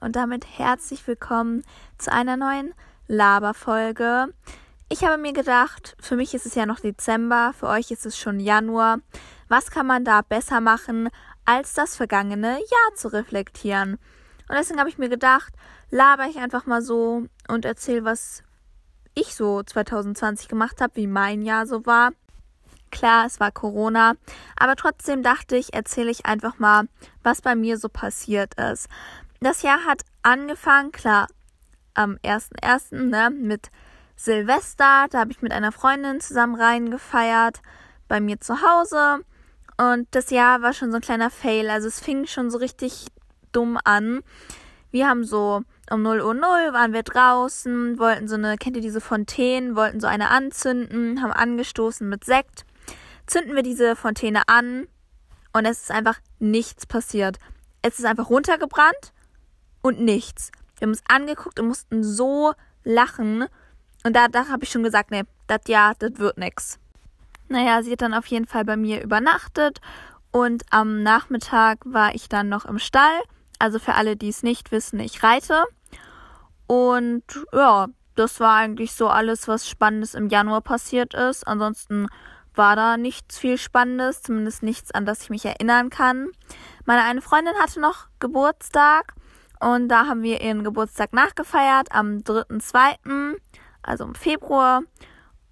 und damit herzlich willkommen zu einer neuen Laberfolge. Ich habe mir gedacht, für mich ist es ja noch Dezember, für euch ist es schon Januar. Was kann man da besser machen, als das vergangene Jahr zu reflektieren? Und deswegen habe ich mir gedacht, laber ich einfach mal so und erzähle, was ich so 2020 gemacht habe, wie mein Jahr so war. Klar, es war Corona, aber trotzdem dachte ich, erzähle ich einfach mal, was bei mir so passiert ist. Das Jahr hat angefangen, klar, am 1.1. Ne, mit Silvester. Da habe ich mit einer Freundin zusammen reingefeiert bei mir zu Hause. Und das Jahr war schon so ein kleiner Fail. Also es fing schon so richtig dumm an. Wir haben so um 0 Uhr 0 waren wir draußen, wollten so eine, kennt ihr diese Fontänen, wollten so eine anzünden, haben angestoßen mit Sekt zünden wir diese Fontäne an und es ist einfach nichts passiert. Es ist einfach runtergebrannt und nichts. Wir haben uns angeguckt und mussten so lachen. Und da, da habe ich schon gesagt, nee, das ja, das wird nix. Naja, sie hat dann auf jeden Fall bei mir übernachtet und am Nachmittag war ich dann noch im Stall. Also für alle, die es nicht wissen, ich reite. Und ja, das war eigentlich so alles, was Spannendes im Januar passiert ist. Ansonsten war da nichts viel Spannendes, zumindest nichts, an das ich mich erinnern kann. Meine eine Freundin hatte noch Geburtstag und da haben wir ihren Geburtstag nachgefeiert am 3.2., also im Februar.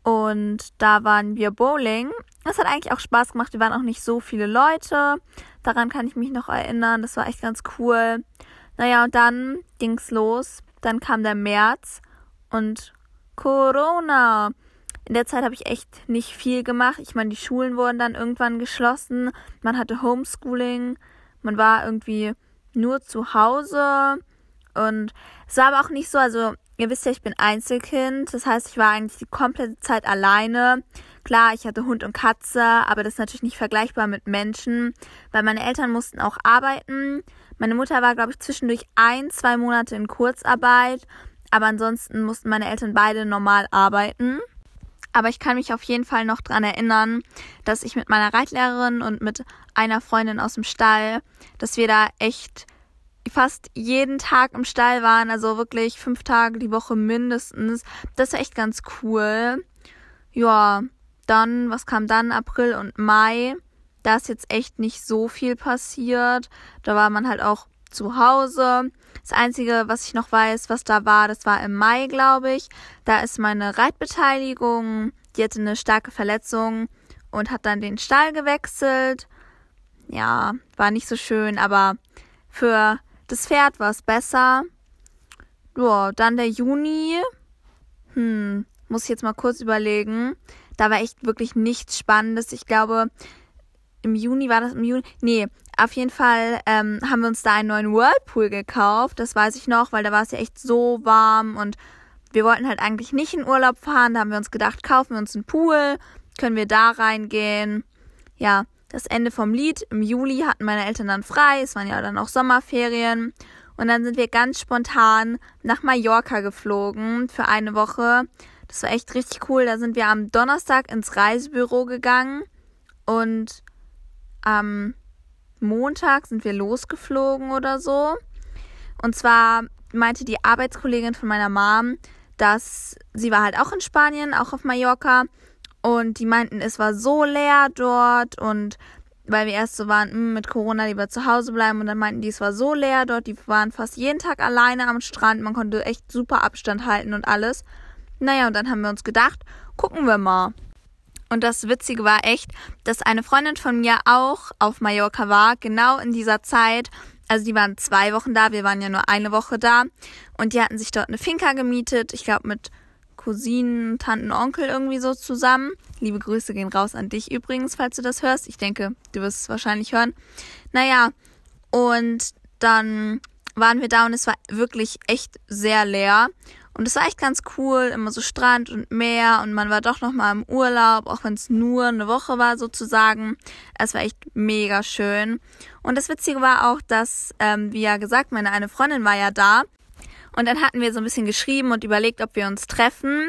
Und da waren wir bowling. Das hat eigentlich auch Spaß gemacht. Wir waren auch nicht so viele Leute. Daran kann ich mich noch erinnern. Das war echt ganz cool. Naja, und dann ging's los. Dann kam der März und Corona. In der Zeit habe ich echt nicht viel gemacht. Ich meine, die Schulen wurden dann irgendwann geschlossen. Man hatte Homeschooling. Man war irgendwie nur zu Hause. Und es war aber auch nicht so, also ihr wisst ja, ich bin Einzelkind. Das heißt, ich war eigentlich die komplette Zeit alleine. Klar, ich hatte Hund und Katze, aber das ist natürlich nicht vergleichbar mit Menschen, weil meine Eltern mussten auch arbeiten. Meine Mutter war, glaube ich, zwischendurch ein, zwei Monate in Kurzarbeit, aber ansonsten mussten meine Eltern beide normal arbeiten. Aber ich kann mich auf jeden Fall noch dran erinnern, dass ich mit meiner Reitlehrerin und mit einer Freundin aus dem Stall, dass wir da echt fast jeden Tag im Stall waren, also wirklich fünf Tage die Woche mindestens. Das war echt ganz cool. Ja, dann, was kam dann? April und Mai. Da ist jetzt echt nicht so viel passiert. Da war man halt auch zu Hause. Das Einzige, was ich noch weiß, was da war, das war im Mai, glaube ich. Da ist meine Reitbeteiligung, die hatte eine starke Verletzung und hat dann den Stall gewechselt. Ja, war nicht so schön, aber für das Pferd war es besser. Ja, dann der Juni. Hm, muss ich jetzt mal kurz überlegen. Da war echt wirklich nichts Spannendes. Ich glaube, im Juni war das im Juni. Nee, auf jeden Fall ähm, haben wir uns da einen neuen Whirlpool gekauft. Das weiß ich noch, weil da war es ja echt so warm und wir wollten halt eigentlich nicht in Urlaub fahren. Da haben wir uns gedacht, kaufen wir uns einen Pool, können wir da reingehen. Ja, das Ende vom Lied. Im Juli hatten meine Eltern dann frei. Es waren ja dann auch Sommerferien. Und dann sind wir ganz spontan nach Mallorca geflogen für eine Woche. Das war echt richtig cool. Da sind wir am Donnerstag ins Reisebüro gegangen und am Montag sind wir losgeflogen oder so. Und zwar meinte die Arbeitskollegin von meiner Mom, dass sie war halt auch in Spanien, auch auf Mallorca. Und die meinten, es war so leer dort und weil wir erst so waren, hm, mit Corona lieber zu Hause bleiben und dann meinten die, es war so leer dort, die waren fast jeden Tag alleine am Strand, man konnte echt super Abstand halten und alles. Naja, und dann haben wir uns gedacht, gucken wir mal. Und das Witzige war echt, dass eine Freundin von mir auch auf Mallorca war, genau in dieser Zeit. Also die waren zwei Wochen da, wir waren ja nur eine Woche da. Und die hatten sich dort eine Finca gemietet, ich glaube mit Cousinen, Tanten, Onkel irgendwie so zusammen. Liebe Grüße gehen raus an dich übrigens, falls du das hörst. Ich denke, du wirst es wahrscheinlich hören. Naja, und dann waren wir da und es war wirklich echt sehr leer. Und es war echt ganz cool, immer so Strand und Meer und man war doch noch mal im Urlaub, auch wenn es nur eine Woche war sozusagen. Es war echt mega schön. Und das Witzige war auch, dass, ähm, wie ja gesagt, meine eine Freundin war ja da. Und dann hatten wir so ein bisschen geschrieben und überlegt, ob wir uns treffen.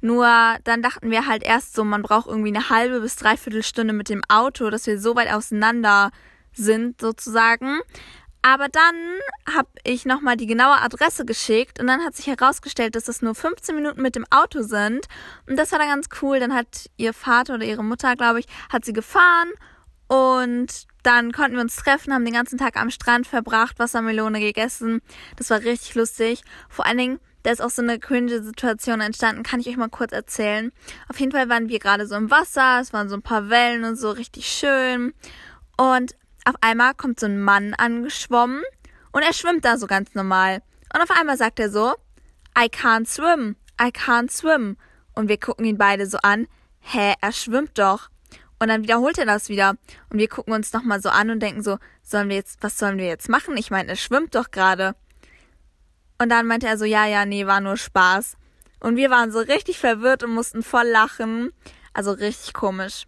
Nur dann dachten wir halt erst so, man braucht irgendwie eine halbe bis dreiviertel Stunde mit dem Auto, dass wir so weit auseinander sind sozusagen. Aber dann habe ich nochmal die genaue Adresse geschickt und dann hat sich herausgestellt, dass das nur 15 Minuten mit dem Auto sind. Und das war dann ganz cool. Dann hat ihr Vater oder ihre Mutter, glaube ich, hat sie gefahren und dann konnten wir uns treffen, haben den ganzen Tag am Strand verbracht, Wassermelone gegessen. Das war richtig lustig. Vor allen Dingen, da ist auch so eine cringe Situation entstanden, kann ich euch mal kurz erzählen. Auf jeden Fall waren wir gerade so im Wasser, es waren so ein paar Wellen und so richtig schön. Und auf einmal kommt so ein Mann angeschwommen und er schwimmt da so ganz normal. Und auf einmal sagt er so, I can't swim, I can't swim. Und wir gucken ihn beide so an, hä, er schwimmt doch. Und dann wiederholt er das wieder. Und wir gucken uns nochmal so an und denken so, sollen wir jetzt, was sollen wir jetzt machen? Ich meine, er schwimmt doch gerade. Und dann meinte er so, ja, ja, nee, war nur Spaß. Und wir waren so richtig verwirrt und mussten voll lachen. Also richtig komisch.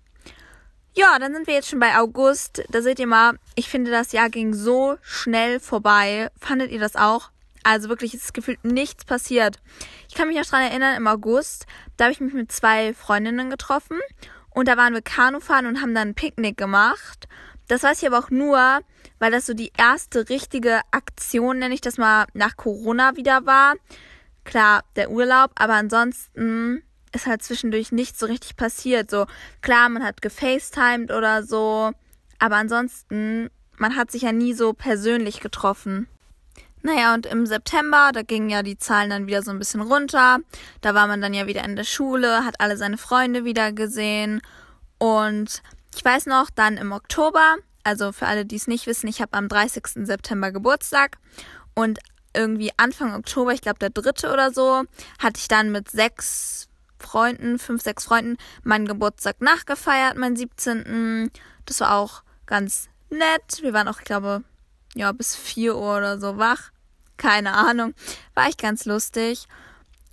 Ja, dann sind wir jetzt schon bei August. Da seht ihr mal, ich finde, das Jahr ging so schnell vorbei. Fandet ihr das auch? Also wirklich, es ist gefühlt nichts passiert. Ich kann mich noch dran erinnern, im August, da habe ich mich mit zwei Freundinnen getroffen und da waren wir Kanu fahren und haben dann ein Picknick gemacht. Das weiß ich aber auch nur, weil das so die erste richtige Aktion, nenne ich das mal, nach Corona wieder war. Klar, der Urlaub, aber ansonsten ist halt zwischendurch nichts so richtig passiert. So, klar, man hat gefacetimed oder so, aber ansonsten, man hat sich ja nie so persönlich getroffen. Naja, und im September, da gingen ja die Zahlen dann wieder so ein bisschen runter. Da war man dann ja wieder in der Schule, hat alle seine Freunde wieder gesehen. Und ich weiß noch, dann im Oktober, also für alle, die es nicht wissen, ich habe am 30. September Geburtstag. Und irgendwie Anfang Oktober, ich glaube der dritte oder so, hatte ich dann mit sechs Freunden, fünf, sechs Freunden, meinen Geburtstag nachgefeiert, meinen 17. Das war auch ganz nett. Wir waren auch, ich glaube, ja, bis 4 Uhr oder so wach. Keine Ahnung. War echt ganz lustig.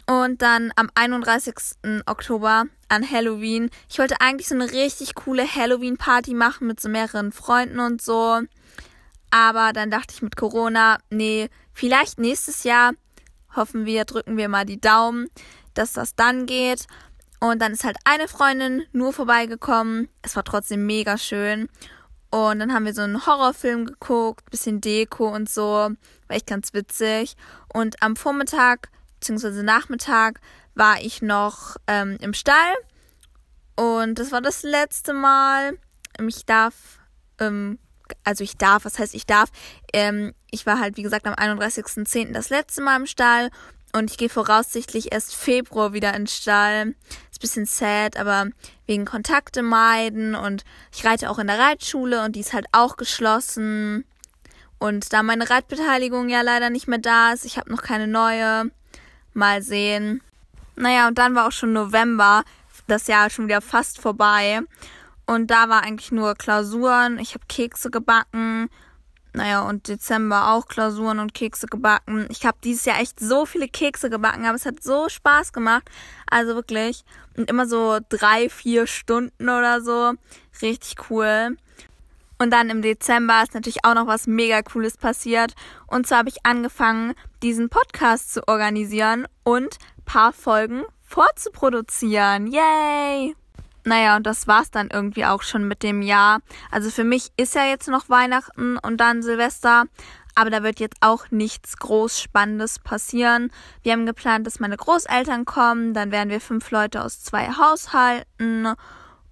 Und dann am 31. Oktober an Halloween. Ich wollte eigentlich so eine richtig coole Halloween-Party machen mit so mehreren Freunden und so. Aber dann dachte ich mit Corona, nee, vielleicht nächstes Jahr. Hoffen wir, drücken wir mal die Daumen dass das dann geht. Und dann ist halt eine Freundin nur vorbeigekommen. Es war trotzdem mega schön. Und dann haben wir so einen Horrorfilm geguckt, bisschen Deko und so. War echt ganz witzig. Und am Vormittag bzw. Nachmittag war ich noch ähm, im Stall. Und das war das letzte Mal. Ich darf, ähm, also ich darf, was heißt ich darf? Ähm, ich war halt, wie gesagt, am 31.10. das letzte Mal im Stall. Und ich gehe voraussichtlich erst Februar wieder in den Stall. Ist ein bisschen sad, aber wegen Kontakte meiden. Und ich reite auch in der Reitschule und die ist halt auch geschlossen. Und da meine Reitbeteiligung ja leider nicht mehr da ist, ich habe noch keine neue. Mal sehen. Naja, und dann war auch schon November. Das Jahr schon wieder fast vorbei. Und da war eigentlich nur Klausuren. Ich habe Kekse gebacken naja, und Dezember auch Klausuren und Kekse gebacken. Ich habe dieses Jahr echt so viele Kekse gebacken, aber es hat so Spaß gemacht. Also wirklich. Und immer so drei, vier Stunden oder so. Richtig cool. Und dann im Dezember ist natürlich auch noch was mega cooles passiert. Und zwar habe ich angefangen, diesen Podcast zu organisieren und paar Folgen vorzuproduzieren. Yay! Naja, und das war's dann irgendwie auch schon mit dem Jahr. Also für mich ist ja jetzt noch Weihnachten und dann Silvester. Aber da wird jetzt auch nichts groß Spannendes passieren. Wir haben geplant, dass meine Großeltern kommen. Dann werden wir fünf Leute aus zwei Haushalten.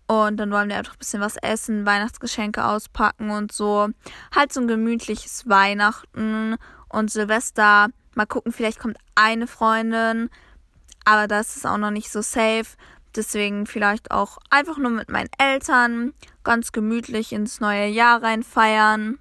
Und dann wollen wir einfach ein bisschen was essen, Weihnachtsgeschenke auspacken und so. Halt so ein gemütliches Weihnachten und Silvester. Mal gucken, vielleicht kommt eine Freundin. Aber das ist auch noch nicht so safe. Deswegen vielleicht auch einfach nur mit meinen Eltern ganz gemütlich ins neue Jahr rein feiern.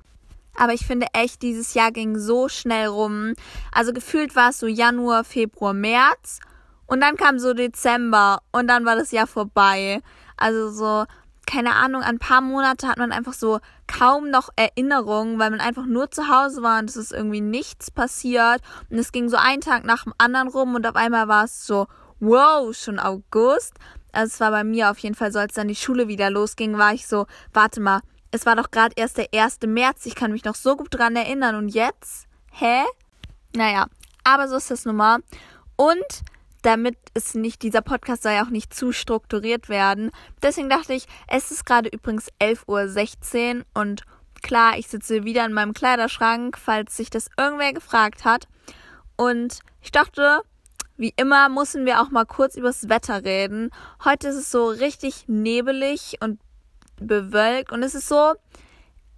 Aber ich finde echt, dieses Jahr ging so schnell rum. Also gefühlt war es so Januar, Februar, März. Und dann kam so Dezember und dann war das Jahr vorbei. Also so, keine Ahnung, ein paar Monate hat man einfach so kaum noch Erinnerungen, weil man einfach nur zu Hause war und es ist irgendwie nichts passiert. Und es ging so ein Tag nach dem anderen rum und auf einmal war es so, wow, schon August. Also es war bei mir auf jeden Fall so, als dann die Schule wieder losging, war ich so, warte mal, es war doch gerade erst der 1. März, ich kann mich noch so gut dran erinnern und jetzt? Hä? Naja, aber so ist das nun mal. Und damit es nicht, dieser Podcast soll ja auch nicht zu strukturiert werden. Deswegen dachte ich, es ist gerade übrigens 11.16 Uhr und klar, ich sitze wieder in meinem Kleiderschrank, falls sich das irgendwer gefragt hat. Und ich dachte, wie immer müssen wir auch mal kurz übers Wetter reden. Heute ist es so richtig nebelig und bewölkt und es ist so,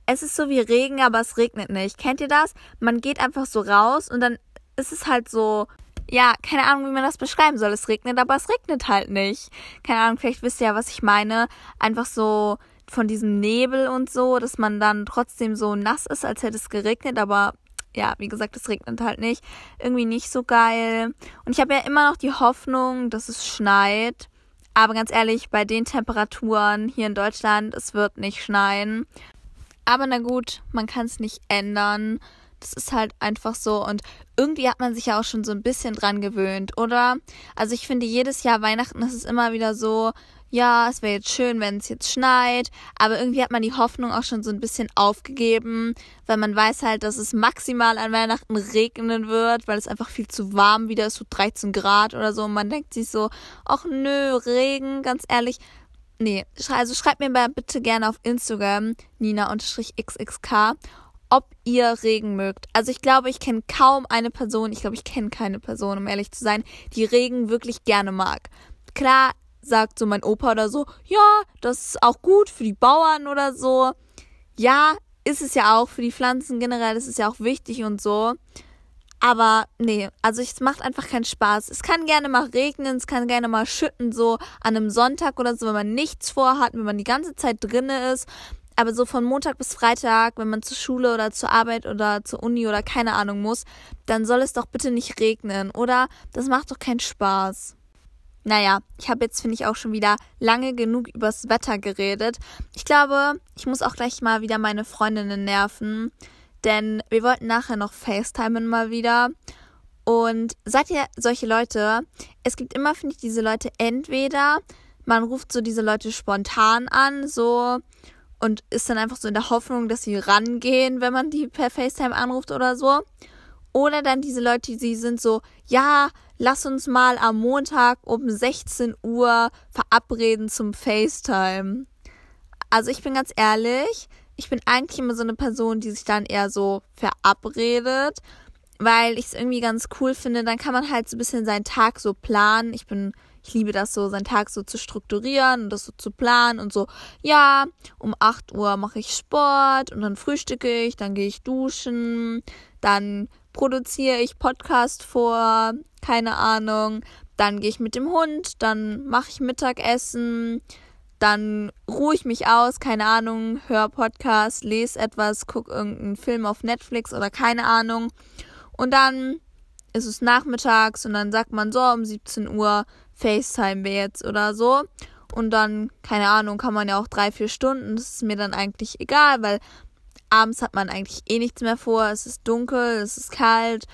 es ist so wie Regen, aber es regnet nicht. Kennt ihr das? Man geht einfach so raus und dann ist es halt so, ja, keine Ahnung, wie man das beschreiben soll. Es regnet, aber es regnet halt nicht. Keine Ahnung, vielleicht wisst ihr ja, was ich meine. Einfach so von diesem Nebel und so, dass man dann trotzdem so nass ist, als hätte es geregnet, aber ja, wie gesagt, es regnet halt nicht. Irgendwie nicht so geil. Und ich habe ja immer noch die Hoffnung, dass es schneit. Aber ganz ehrlich, bei den Temperaturen hier in Deutschland, es wird nicht schneien. Aber na gut, man kann es nicht ändern. Das ist halt einfach so. Und irgendwie hat man sich ja auch schon so ein bisschen dran gewöhnt, oder? Also ich finde, jedes Jahr Weihnachten ist es immer wieder so, ja, es wäre jetzt schön, wenn es jetzt schneit, aber irgendwie hat man die Hoffnung auch schon so ein bisschen aufgegeben, weil man weiß halt, dass es maximal an Weihnachten regnen wird, weil es einfach viel zu warm wieder ist, so 13 Grad oder so. Und man denkt sich so, ach nö, Regen, ganz ehrlich. Nee, also schreibt mir mal bitte gerne auf Instagram, nina-xxk, ob ihr Regen mögt. Also ich glaube, ich kenne kaum eine Person, ich glaube, ich kenne keine Person, um ehrlich zu sein, die Regen wirklich gerne mag. Klar, sagt so mein Opa oder so, ja, das ist auch gut für die Bauern oder so. Ja, ist es ja auch für die Pflanzen generell, ist ja auch wichtig und so. Aber nee, also es macht einfach keinen Spaß. Es kann gerne mal regnen, es kann gerne mal schütten, so an einem Sonntag oder so, wenn man nichts vorhat, wenn man die ganze Zeit drinne ist. Aber so von Montag bis Freitag, wenn man zur Schule oder zur Arbeit oder zur Uni oder keine Ahnung muss, dann soll es doch bitte nicht regnen, oder? Das macht doch keinen Spaß. Naja, ich habe jetzt, finde ich, auch schon wieder lange genug übers Wetter geredet. Ich glaube, ich muss auch gleich mal wieder meine Freundinnen nerven, denn wir wollten nachher noch FaceTimen mal wieder. Und seid ihr solche Leute? Es gibt immer, finde ich, diese Leute entweder man ruft so diese Leute spontan an, so und ist dann einfach so in der Hoffnung, dass sie rangehen, wenn man die per FaceTime anruft oder so. Oder dann diese Leute, die sind so, ja, lass uns mal am Montag um 16 Uhr verabreden zum FaceTime. Also ich bin ganz ehrlich, ich bin eigentlich immer so eine Person, die sich dann eher so verabredet, weil ich es irgendwie ganz cool finde. Dann kann man halt so ein bisschen seinen Tag so planen. Ich bin, ich liebe das so, seinen Tag so zu strukturieren und das so zu planen und so, ja, um 8 Uhr mache ich Sport und dann frühstücke ich, dann gehe ich duschen, dann produziere ich Podcast vor, keine Ahnung. Dann gehe ich mit dem Hund, dann mache ich Mittagessen, dann ruhe ich mich aus, keine Ahnung, höre Podcast, lese etwas, gucke irgendeinen Film auf Netflix oder keine Ahnung. Und dann ist es nachmittags und dann sagt man so um 17 Uhr FaceTime wir jetzt oder so. Und dann, keine Ahnung, kann man ja auch drei, vier Stunden. Das ist mir dann eigentlich egal, weil Abends hat man eigentlich eh nichts mehr vor. Es ist dunkel, es ist kalt.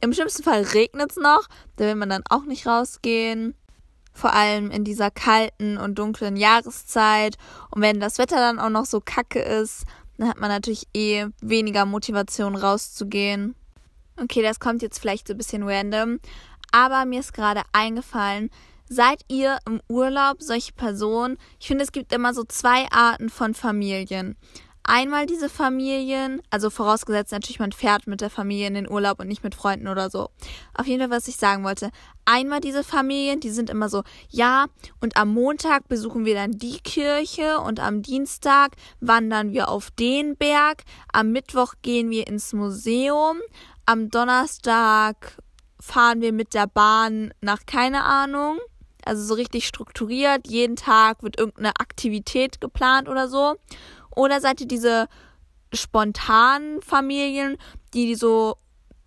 Im schlimmsten Fall regnet es noch. Da will man dann auch nicht rausgehen. Vor allem in dieser kalten und dunklen Jahreszeit. Und wenn das Wetter dann auch noch so kacke ist, dann hat man natürlich eh weniger Motivation rauszugehen. Okay, das kommt jetzt vielleicht so ein bisschen random. Aber mir ist gerade eingefallen, seid ihr im Urlaub solche Personen? Ich finde, es gibt immer so zwei Arten von Familien einmal diese Familien, also vorausgesetzt natürlich, man fährt mit der Familie in den Urlaub und nicht mit Freunden oder so. Auf jeden Fall, was ich sagen wollte. Einmal diese Familien, die sind immer so, ja, und am Montag besuchen wir dann die Kirche und am Dienstag wandern wir auf den Berg, am Mittwoch gehen wir ins Museum, am Donnerstag fahren wir mit der Bahn nach keine Ahnung. Also so richtig strukturiert. Jeden Tag wird irgendeine Aktivität geplant oder so. Oder seid ihr diese spontanen Familien, die so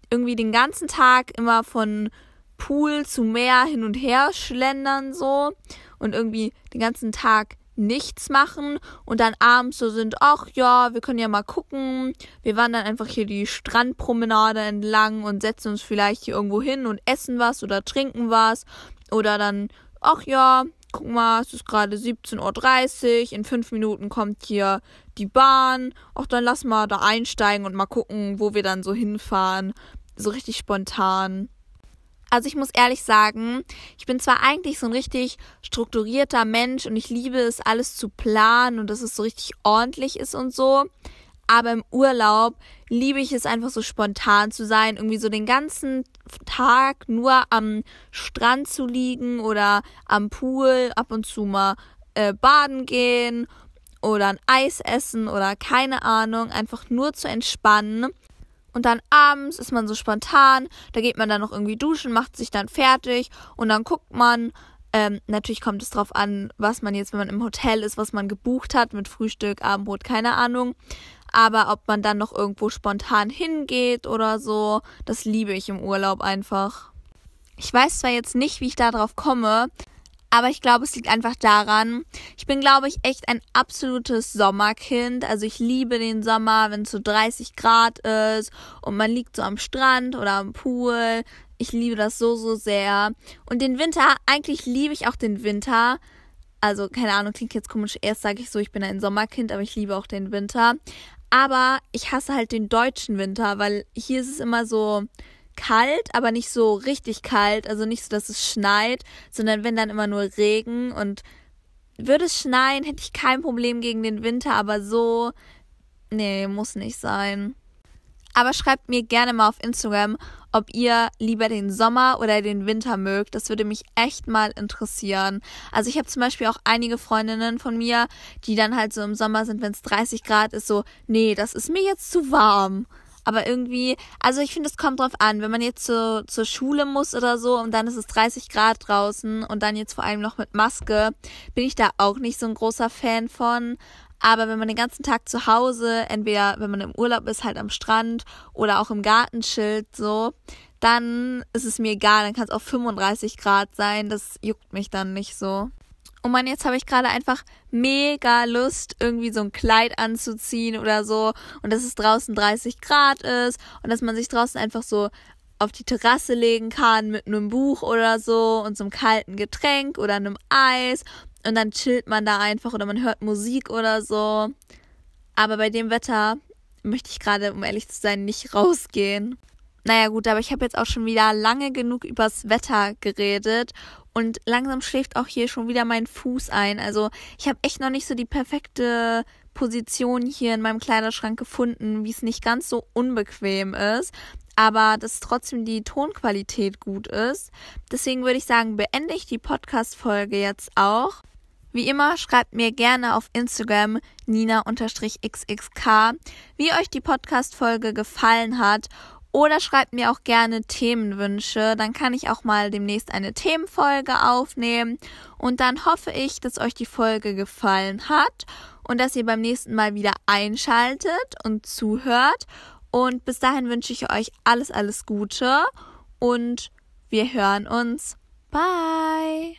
irgendwie den ganzen Tag immer von Pool zu Meer hin und her schlendern so und irgendwie den ganzen Tag nichts machen und dann abends so sind, ach ja, wir können ja mal gucken. Wir wandern einfach hier die Strandpromenade entlang und setzen uns vielleicht hier irgendwo hin und essen was oder trinken was. Oder dann, ach ja, guck mal, es ist gerade 17.30 Uhr, in fünf Minuten kommt hier die Bahn. Ach, dann lass mal da einsteigen und mal gucken, wo wir dann so hinfahren. So richtig spontan. Also ich muss ehrlich sagen, ich bin zwar eigentlich so ein richtig strukturierter Mensch und ich liebe es, alles zu planen und dass es so richtig ordentlich ist und so. Aber im Urlaub liebe ich es einfach so spontan zu sein, irgendwie so den ganzen Tag nur am Strand zu liegen oder am Pool, ab und zu mal äh, baden gehen oder ein Eis essen oder keine Ahnung, einfach nur zu entspannen. Und dann abends ist man so spontan, da geht man dann noch irgendwie duschen, macht sich dann fertig und dann guckt man. Ähm, natürlich kommt es drauf an, was man jetzt, wenn man im Hotel ist, was man gebucht hat mit Frühstück, Abendbrot, keine Ahnung. Aber ob man dann noch irgendwo spontan hingeht oder so, das liebe ich im Urlaub einfach. Ich weiß zwar jetzt nicht, wie ich da drauf komme, aber ich glaube, es liegt einfach daran, ich bin, glaube ich, echt ein absolutes Sommerkind. Also ich liebe den Sommer, wenn es so 30 Grad ist und man liegt so am Strand oder am Pool. Ich liebe das so, so sehr. Und den Winter, eigentlich liebe ich auch den Winter. Also, keine Ahnung, klingt jetzt komisch. Erst sage ich so, ich bin ein Sommerkind, aber ich liebe auch den Winter. Aber ich hasse halt den deutschen Winter, weil hier ist es immer so, kalt, aber nicht so richtig kalt, also nicht so, dass es schneit, sondern wenn dann immer nur Regen und würde es schneien, hätte ich kein Problem gegen den Winter, aber so, nee, muss nicht sein. Aber schreibt mir gerne mal auf Instagram, ob ihr lieber den Sommer oder den Winter mögt. Das würde mich echt mal interessieren. Also ich habe zum Beispiel auch einige Freundinnen von mir, die dann halt so im Sommer sind, wenn es 30 Grad ist, so, nee, das ist mir jetzt zu warm. Aber irgendwie, also ich finde, es kommt drauf an, wenn man jetzt zu, zur Schule muss oder so und dann ist es 30 Grad draußen und dann jetzt vor allem noch mit Maske, bin ich da auch nicht so ein großer Fan von. Aber wenn man den ganzen Tag zu Hause, entweder wenn man im Urlaub ist, halt am Strand oder auch im Garten chillt, so, dann ist es mir egal, dann kann es auch 35 Grad sein, das juckt mich dann nicht so. Und man, jetzt habe ich gerade einfach mega Lust, irgendwie so ein Kleid anzuziehen oder so. Und dass es draußen 30 Grad ist und dass man sich draußen einfach so auf die Terrasse legen kann mit einem Buch oder so und so einem kalten Getränk oder einem Eis. Und dann chillt man da einfach oder man hört Musik oder so. Aber bei dem Wetter möchte ich gerade, um ehrlich zu sein, nicht rausgehen. Naja gut, aber ich habe jetzt auch schon wieder lange genug übers Wetter geredet und langsam schläft auch hier schon wieder mein Fuß ein. Also ich habe echt noch nicht so die perfekte Position hier in meinem Kleiderschrank gefunden, wie es nicht ganz so unbequem ist, aber dass trotzdem die Tonqualität gut ist. Deswegen würde ich sagen, beende ich die Podcast-Folge jetzt auch. Wie immer, schreibt mir gerne auf Instagram nina-xxk, wie euch die Podcast-Folge gefallen hat oder schreibt mir auch gerne Themenwünsche. Dann kann ich auch mal demnächst eine Themenfolge aufnehmen. Und dann hoffe ich, dass euch die Folge gefallen hat und dass ihr beim nächsten Mal wieder einschaltet und zuhört. Und bis dahin wünsche ich euch alles, alles Gute und wir hören uns. Bye!